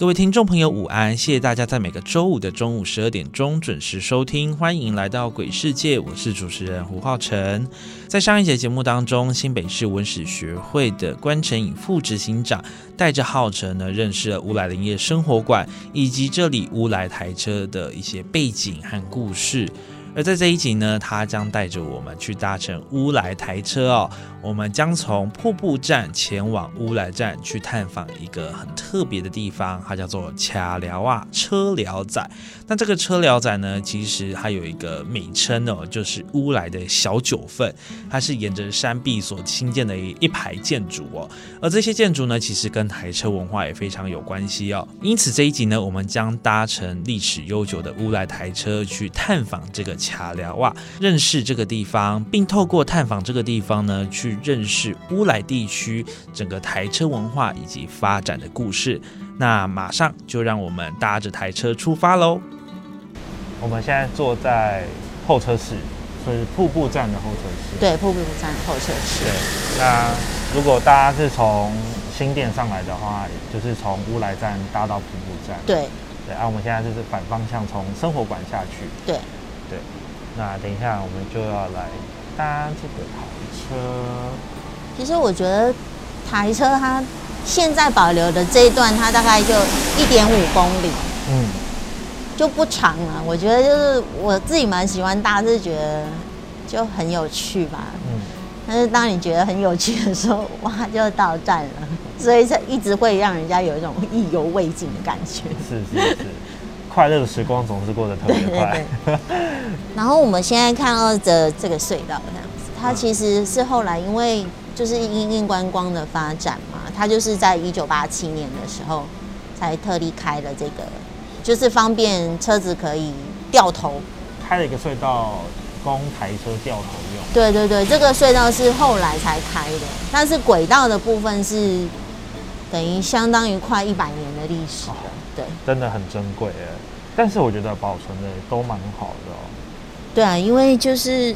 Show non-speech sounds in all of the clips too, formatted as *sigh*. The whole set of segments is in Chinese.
各位听众朋友，午安！谢谢大家在每个周五的中午十二点钟准时收听，欢迎来到鬼世界，我是主持人胡浩辰。在上一节节目当中，新北市文史学会的关成颖副执行长带着浩辰呢，认识了乌来林业生活馆以及这里乌来台车的一些背景和故事。而在这一集呢，他将带着我们去搭乘乌来台车哦。我们将从瀑布站前往乌来站，去探访一个很特别的地方，它叫做卡寮啊车寮仔。那这个车寮仔呢，其实它有一个美称哦，就是乌来的小九份。它是沿着山壁所兴建的一一排建筑哦。而这些建筑呢，其实跟台车文化也非常有关系哦。因此这一集呢，我们将搭乘历史悠久的乌来台车去探访这个卡聊啊，认识这个地方，并透过探访这个地方呢，去。认识乌来地区整个台车文化以及发展的故事，那马上就让我们搭着台车出发喽！我们现在坐在候车室，是瀑布站的候车室。对，瀑布站候车室。对，那如果大家是从新店上来的话，就是从乌来站搭到瀑布站。对，对，啊，我们现在就是反方向从生活馆下去。对，对，那等一下我们就要来搭这个台。车，其实我觉得台车它现在保留的这一段，它大概就一点五公里，嗯，就不长了。我觉得就是我自己蛮喜欢搭，是觉得就很有趣吧，嗯。但是当你觉得很有趣的时候，哇，就到站了，所以这一直会让人家有一种意犹未尽的感觉。是是是，快乐的时光总是过得特别快。*laughs* 然后我们现在看到的这个隧道，这样。它其实是后来因为就是因应观光的发展嘛，它就是在一九八七年的时候才特地开了这个，就是方便车子可以掉头，开了一个隧道供台车掉头用。对对对，这个隧道是后来才开的，但是轨道的部分是等于相当于快一百年的历史了。对，真的很珍贵哎，但是我觉得保存的都蛮好的哦。对啊，因为就是。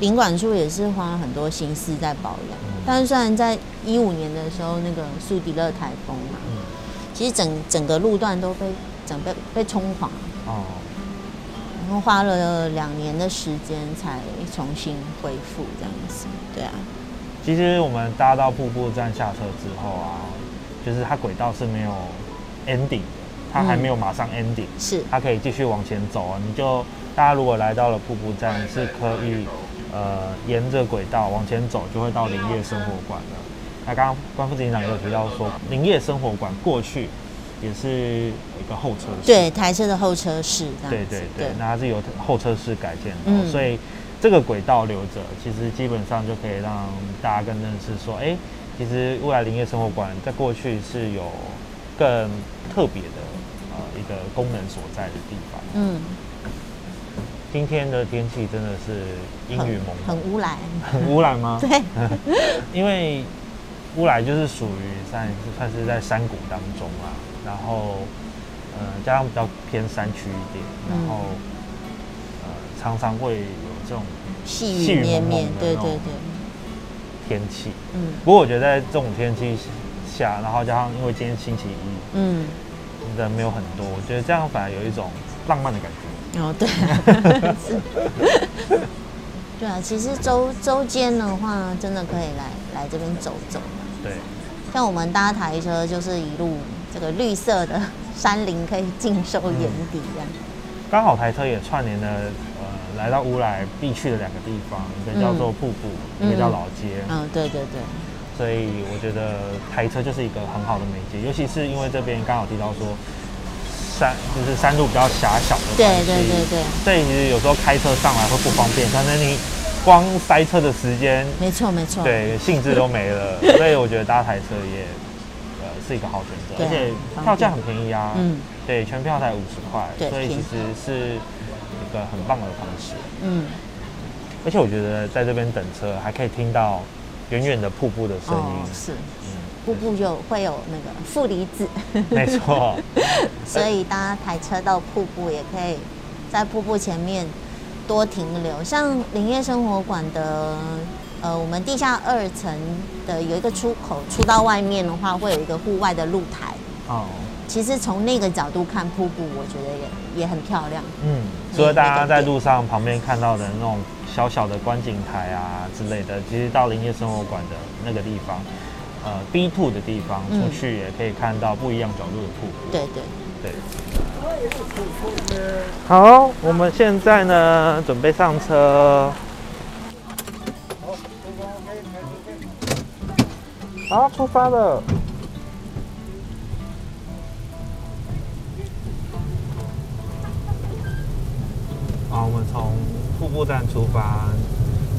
领管处也是花了很多心思在保养，但是虽然在一五年的时候那个苏迪勒台风嘛，其实整整个路段都被整被被冲垮。哦，然后花了两年的时间才重新恢复这样子，对啊。其实我们搭到瀑布站下车之后啊，就是它轨道是没有 ending 的，它还没有马上 ending，是它可以继续往前走啊。你就大家如果来到了瀑布站是可以。呃，沿着轨道往前走，就会到林业生活馆了。那刚刚关副执行长也有提到说，林业生活馆过去也是一个候车室，对，台车的候车室。对对对，那它是由候车室改建的，所以这个轨道留着，其实基本上就可以让大家更认识说，哎，其实未来林业生活馆在过去是有更特别的呃一个功能所在的地方。嗯。今天的天气真的是阴雨蒙蒙，很污染，很污染吗？*laughs* 对，*laughs* 因为乌来就是属于算算是在山谷当中啊，然后呃加上比较偏山区一点，然后呃常常会有这种细雨绵绵，对对对，天气。嗯，不过我觉得在这种天气下，然后加上因为今天星期一，嗯，人没有很多，我觉得这样反而有一种浪漫的感觉。哦，对，*laughs* 对啊，其实周周间的话，真的可以来来这边走走。对，像我们搭台车，就是一路这个绿色的山林可以尽收眼底这样。刚好台车也串联了呃来到乌来必去的两个地方，一个叫做瀑布，一个叫老街。嗯，对对对。所以我觉得台车就是一个很好的媒介，尤其是因为这边刚好提到说山就是山路比较狭小的对对对对。所以其实有时候开车上来会不方便，但是你光塞车的时间，没错没错，对，兴致都没了。*laughs* 所以我觉得搭台车也呃是一个好选择，而且票价很便宜啊。嗯。对，全票才五十块，所以其实是一个很棒的方式。嗯。而且我觉得在这边等车还可以听到。远远的瀑布的声音是，瀑布就会有那个负离子，*laughs* 没错。*laughs* 所以搭台车到瀑布，也可以在瀑布前面多停留。像林业生活馆的，呃，我们地下二层的有一个出口，出到外面的话，会有一个户外的露台。哦，其实从那个角度看瀑布，我觉得也也很漂亮。嗯，除了大家在路上旁边看到的那种。小小的观景台啊之类的，其实到林业生活馆的那个地方，呃，B two 的地方出去也可以看到不一样角度的瀑布。对对对。好，我们现在呢准备上车。好，出发了。我们从。瀑布站出发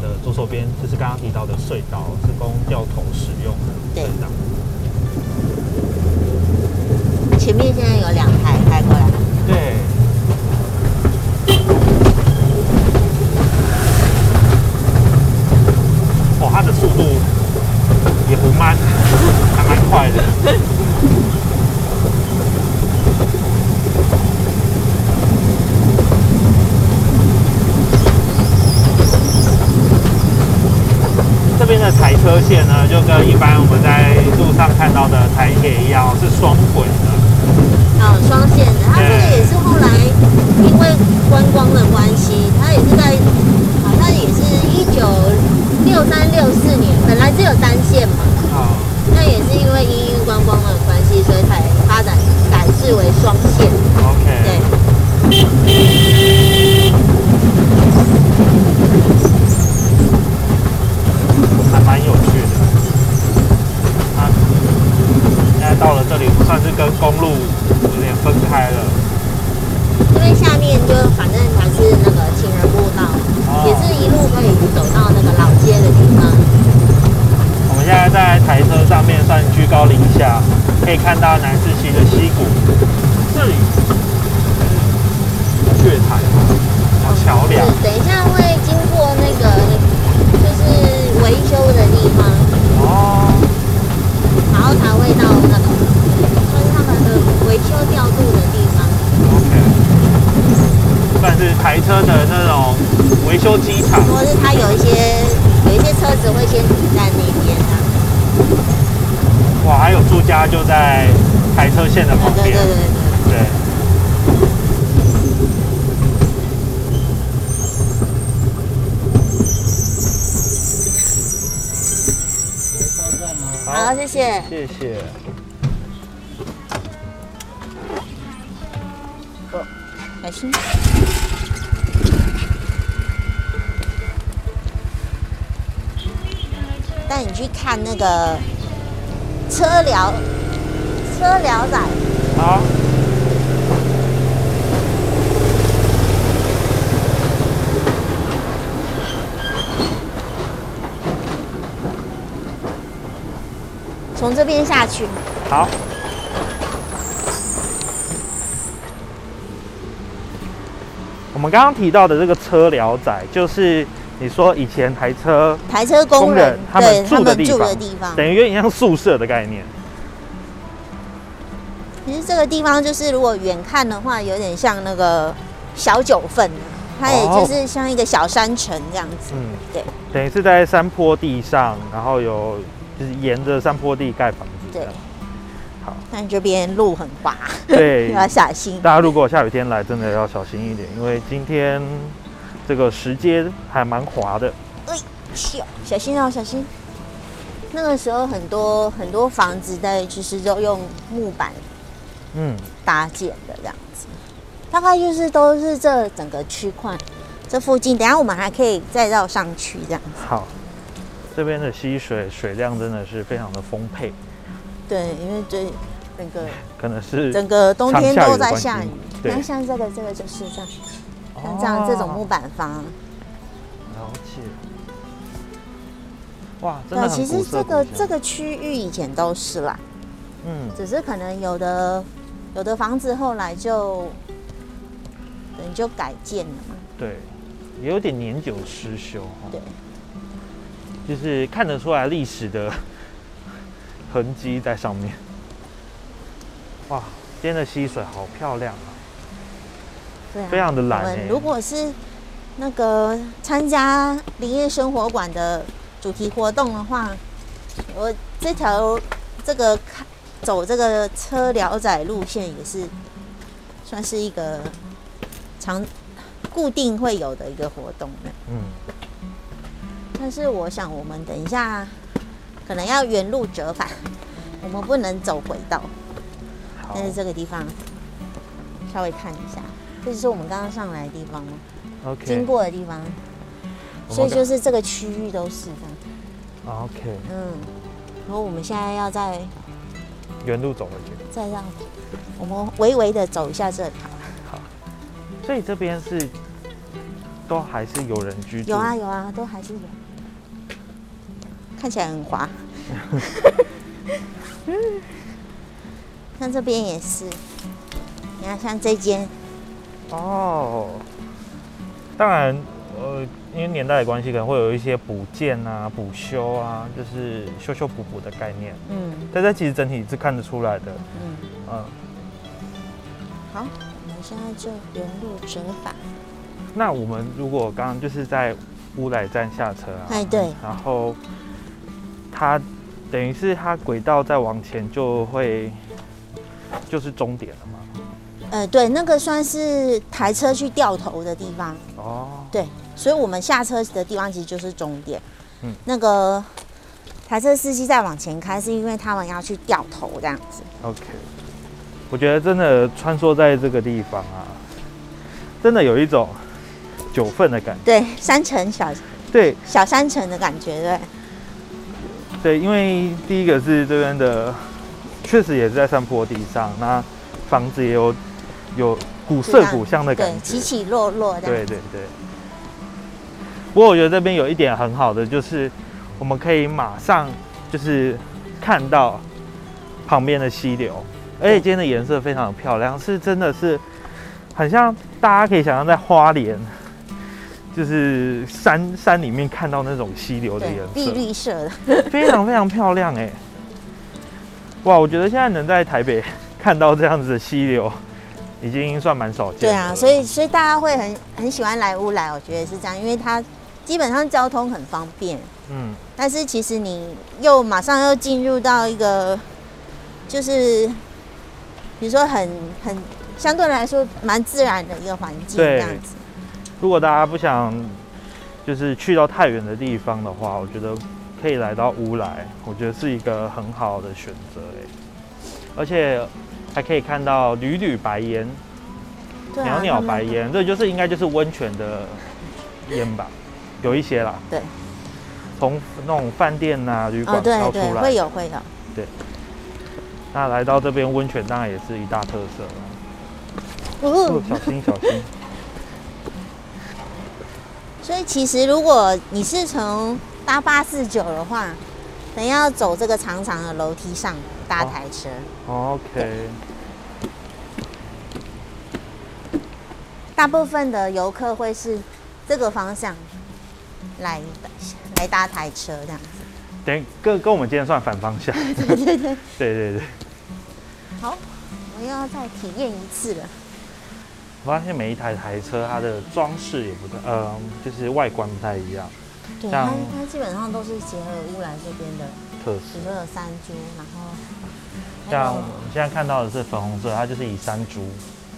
的左手边就是刚刚提到的隧道，是供掉头使用的隧道。前面现在有两台开过来。对。哦，它的速度也不慢，还蛮快的。这边的台车线呢，就跟一般我们在路上看到的台铁一样，是双轨的。哦，双线的。它这个也是后来因为观光的关系，它也是在好像也是一九六三六四年，本来只有单线嘛。哦。那也是因为因为观光的关系，所以才发展改制为双线。OK。对。蛮有趣的，啊，现在到了这里，算是跟公路有点分开了。因为下面就反正还是那个情人步道，也是一路可以走到那个老街的地方。我们现在在台车上面，算居高临下，可以看到南势溪的溪谷。这里，月台，桥梁。等一下会经过那个。维修的地方哦，然后才会到那个，就是他们的维修调度的地方。OK，算是台车的那种维修机场。或是他有一些有一些车子会先停在那边啊。哇，还有住家就在台车线的旁边。对对对对。对。好，谢谢，谢谢。哦，小心。带你去看那个车疗，车疗仔。好。从这边下去。好。我们刚刚提到的这个车寮仔，就是你说以前台车台车工人他们住的地方，等于有点像宿舍的概念。其实这个地方就是，如果远看的话，有点像那个小九份，它也就是像一个小山城这样子。嗯，对。等于是在山坡地上，然后有。就是沿着山坡地盖房子。对，好。但这边路很滑，对，*laughs* 要小心。大家如果下雨天来，真的要小心一点，因为今天这个石阶还蛮滑的。哎，小小心哦，小心。那个时候很多很多房子在其实都用木板，嗯，搭建的这样子。大概就是都是这整个区块，这附近。等下我们还可以再绕上去这样子。好，这边的溪水水量真的是非常的丰沛。对，因为这那个可能是整个冬天都在下雨。对，像这个这个就是这样，像这样这种木板房。了解。哇，真的其实这个这个区域以前都是啦，嗯，只是可能有的有的房子后来就等于就改建了嘛。对，也有点年久失修哈。对，就是看得出来历史的痕迹在上面。哇，今天的溪水好漂亮啊！对，非常的蓝。如果是那个参加林业生活馆的。主题活动的话，我这条这个看走这个车聊仔路线也是算是一个常固定会有的一个活动的。嗯。但是我想，我们等一下可能要原路折返，我们不能走轨道。但是这个地方稍微看一下，这就是我们刚刚上来的地方吗？OK。经过的地方。所以就是这个区域都是这样。OK。嗯，然后我们现在要在原路走回去，再让我们微微的走一下这条。好。所以这边是都还是有人居住？有啊有啊，都还是有。看起来很滑。嗯。*laughs* 像这边也是，你看像这间。哦。当然。呃，因为年代的关系，可能会有一些补建啊、补修啊，就是修修补补的概念。嗯，但这其实整体是看得出来的。嗯嗯。好，我们现在就原路折返。那我们如果刚刚就是在乌来站下车啊，哎对，然后它等于是它轨道再往前就会就是终点了嘛？呃，对，那个算是台车去掉头的地方。哦，对。所以，我们下车的地方其实就是终点。嗯，那个台车司机在往前开，是因为他们要去掉头这样子。OK，我觉得真的穿梭在这个地方啊，真的有一种九份的感觉。对，山城小，对，小山城的感觉，对。对，因为第一个是这边的，确实也是在山坡地上，那房子也有有古色古香的感觉，起起落落的。对对对。不过我觉得这边有一点很好的，就是我们可以马上就是看到旁边的溪流，而且今天的颜色非常的漂亮，是真的是很像大家可以想象在花莲，就是山山里面看到那种溪流的颜色，碧绿色的，*laughs* 非常非常漂亮哎！哇，我觉得现在能在台北 *laughs* 看到这样子的溪流。已经算蛮少见。对啊，所以所以大家会很很喜欢来乌来，我觉得是这样，因为它基本上交通很方便。嗯。但是其实你又马上又进入到一个，就是比如说很很相对来说蛮自然的一个环境这样子。如果大家不想就是去到太远的地方的话，我觉得可以来到乌来，我觉得是一个很好的选择哎，而且。还可以看到缕缕白烟，袅袅白烟，这就是应该就是温泉的烟吧，有一些啦。对，从那种饭店呐、旅馆飘出来，会有会有。对，那来到这边温泉当然也是一大特色了。哦，小心小心。所以其实如果你是从搭八四九的话，等要走这个长长的楼梯上。搭台车，OK。大部分的游客会是这个方向来来搭台车这样子。等跟跟我们今天算反方向。*laughs* 对对对对 *laughs* 对对。好，我又要再体验一次了。我发现每一台台车它的装饰也不太，呃，就是外观不太一样。对，它它基本上都是结合乌兰这边的特色，比如有山猪，然后。像我们现在看到的是粉红色，它就是以山猪。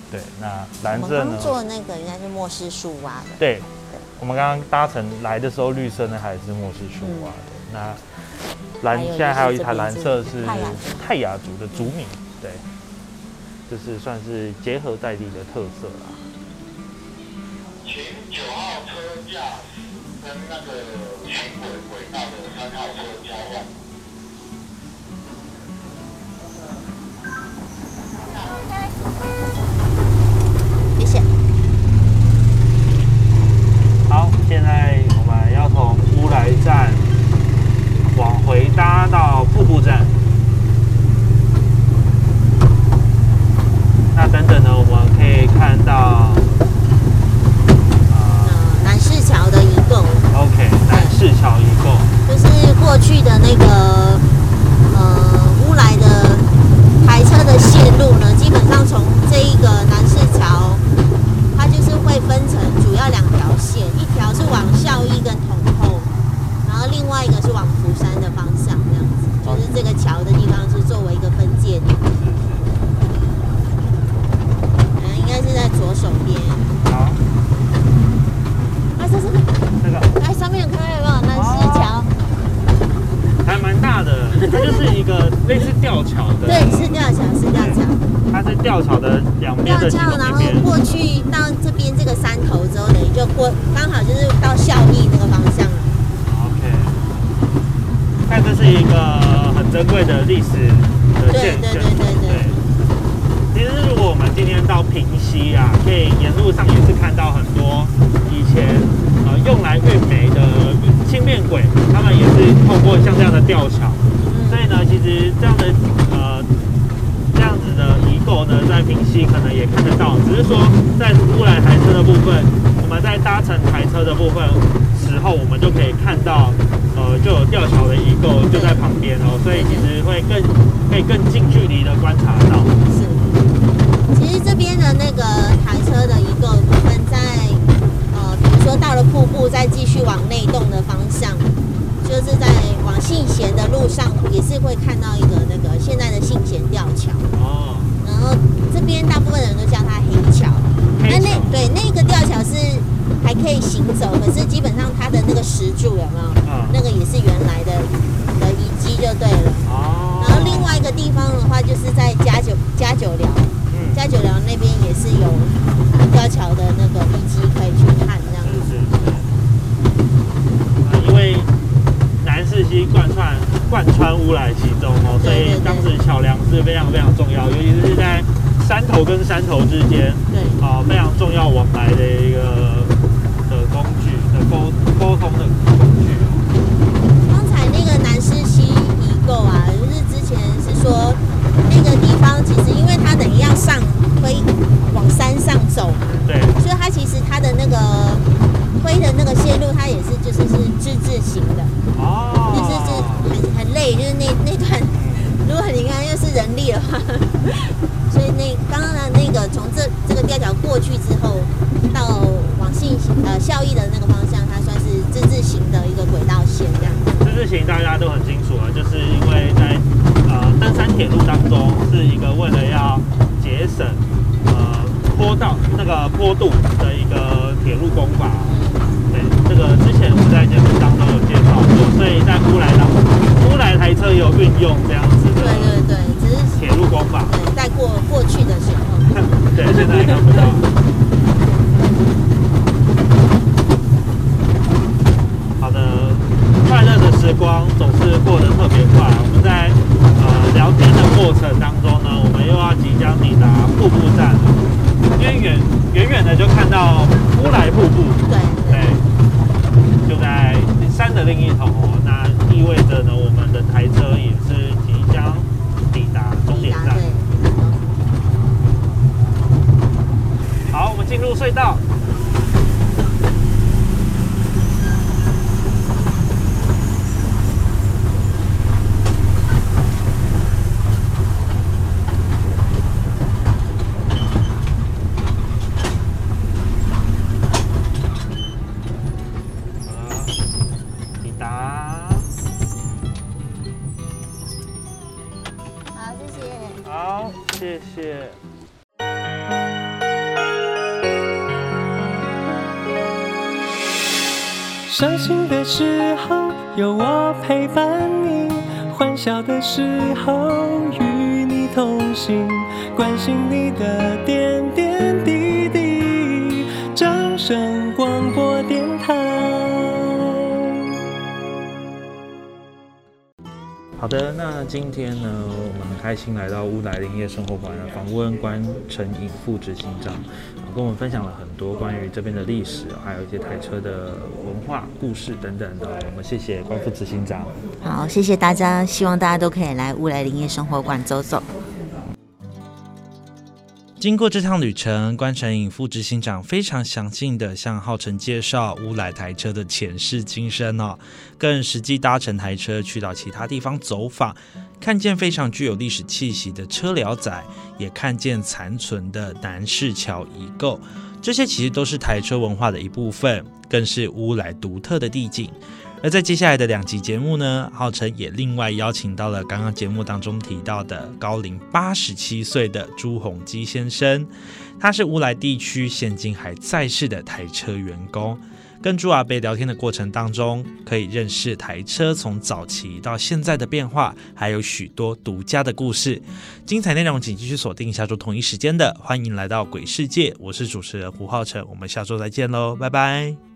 对，那蓝色呢？做那个应该是莫氏树蛙的。对，我们刚刚搭乘来的时候，绿色呢还是莫氏树蛙的。那蓝现在还有一台蓝色是泰雅族的族名。对，就是算是结合在地的特色啦。请九号车驾驶跟那个轻轨轨道的三号车交换。谢谢。好，现在我们要从乌来站往回搭到瀑布站。那等等呢，我们可以看到，呃，南市桥的移动，OK，南市桥一共，就是过去的那个呃乌来的台车的线路呢，基本上从这一个南市桥，它就是会分成主要两条线，一条是往孝义跟同后，然后另外一个是往福山的方向，这样子，就是这个桥的地方是作为一个分界点，嗯，应该是在左手边，好，啊，这是这个哎上面看到有没有南市桥？还蛮大的，它就是一个类似吊桥的，对，是吊桥，是吊桥。它是吊桥的两边的其吊桥，然后中一边。过去到这边这个山头之后，等于就过，刚好就是到孝义那个方向了。OK，看这是一个很珍贵的历史的对建建筑。对对对对其实如果我们今天到平溪啊，可以沿路上也是看到很多以前呃用来运煤的轻便轨，他们也是透过像这样的吊桥。所以呢，其实这样的呃这样子的遗构呢，在平溪可能也看得到，只是说在乌来台车的部分，我们在搭乘台车的部分时候，我们就可以看到呃就有吊桥的遗构就在旁边哦，所以其实会更可以更近距离的观察到。是。其实这边的那个台车的一个部分在，呃，比如说到了瀑布，再继续往内洞的方向，就是在往信贤的路上，也是会看到一个那个现在的信贤吊桥。哦，然后这边大部可以行走，可是基本上它的那个石柱有没有？嗯那个也是原来的的遗迹就对了。哦，然后另外一个地方的话，就是在加九加九寮，嗯，加九寮那边也是有吊桥的那个遗迹可以去看这样子。是是是。啊，因为南势溪贯穿贯穿乌来其中哦，所以当时桥梁是非常非常重要，尤其是在山头跟山头之间，对，啊，非常重要往来的一个沟沟通的工具哦。刚才那个南势溪遗构啊，就是之前是说那个地方其实因为它等于要上推往山上走嘛。对，所以它其实它的那个推的那个线路，它也是就是是之字形的，哦，就是是很很累，就是那那段，如果你看又是人力的话，所以那刚刚的那个从这这个吊桥过去之后，到往信呃孝义的那个方向，它算是之字形的一个轨道线这样。这事情大家都很清楚啊，就是因为在呃登山铁路当中，是一个为了要节省呃坡道那个坡度的一个铁路工法。对，这个之前我们在节目当中有介绍过，所以在乌来当乌来台车有运用这样子对的对对，只是铁路工法。对在过过去的时候，*laughs* 对，现在看不到。好的，快乐的时光总是过得特别快。我们在呃聊天的过程当中呢，我们又要即将抵达瀑布站了，因为远远远的就看到乌来瀑布，对对，就在山的另一头哦。那意味着呢，我们的台车也是即将抵达终点站。好，我们进入隧道。伤心的时候有我陪伴你，欢笑的时候与你同行，关心你的点点滴滴。掌声广播电台。好的，那今天呢，我们很开心来到乌来林业生活馆访问关成颖副执行长，跟我们分享了很多关于这边的历史，还有一些台车的文化故事等等的。我们谢谢关副执行长。好，谢谢大家，希望大家都可以来乌来林业生活馆走走。经过这趟旅程，关成颖副执行长非常详尽的向浩辰介绍乌来台车的前世今生哦，更实际搭乘台车去到其他地方走访，看见非常具有历史气息的车寮仔，也看见残存的南市桥遗构，这些其实都是台车文化的一部分，更是乌来独特的地景。而在接下来的两集节目呢，浩辰也另外邀请到了刚刚节目当中提到的高龄八十七岁的朱宏基先生，他是乌来地区现今还在世的台车员工。跟朱阿贝聊天的过程当中，可以认识台车从早期到现在的变化，还有许多独家的故事。精彩内容请继续锁定下周同一时间的，欢迎来到鬼世界，我是主持人胡浩辰，我们下周再见喽，拜拜。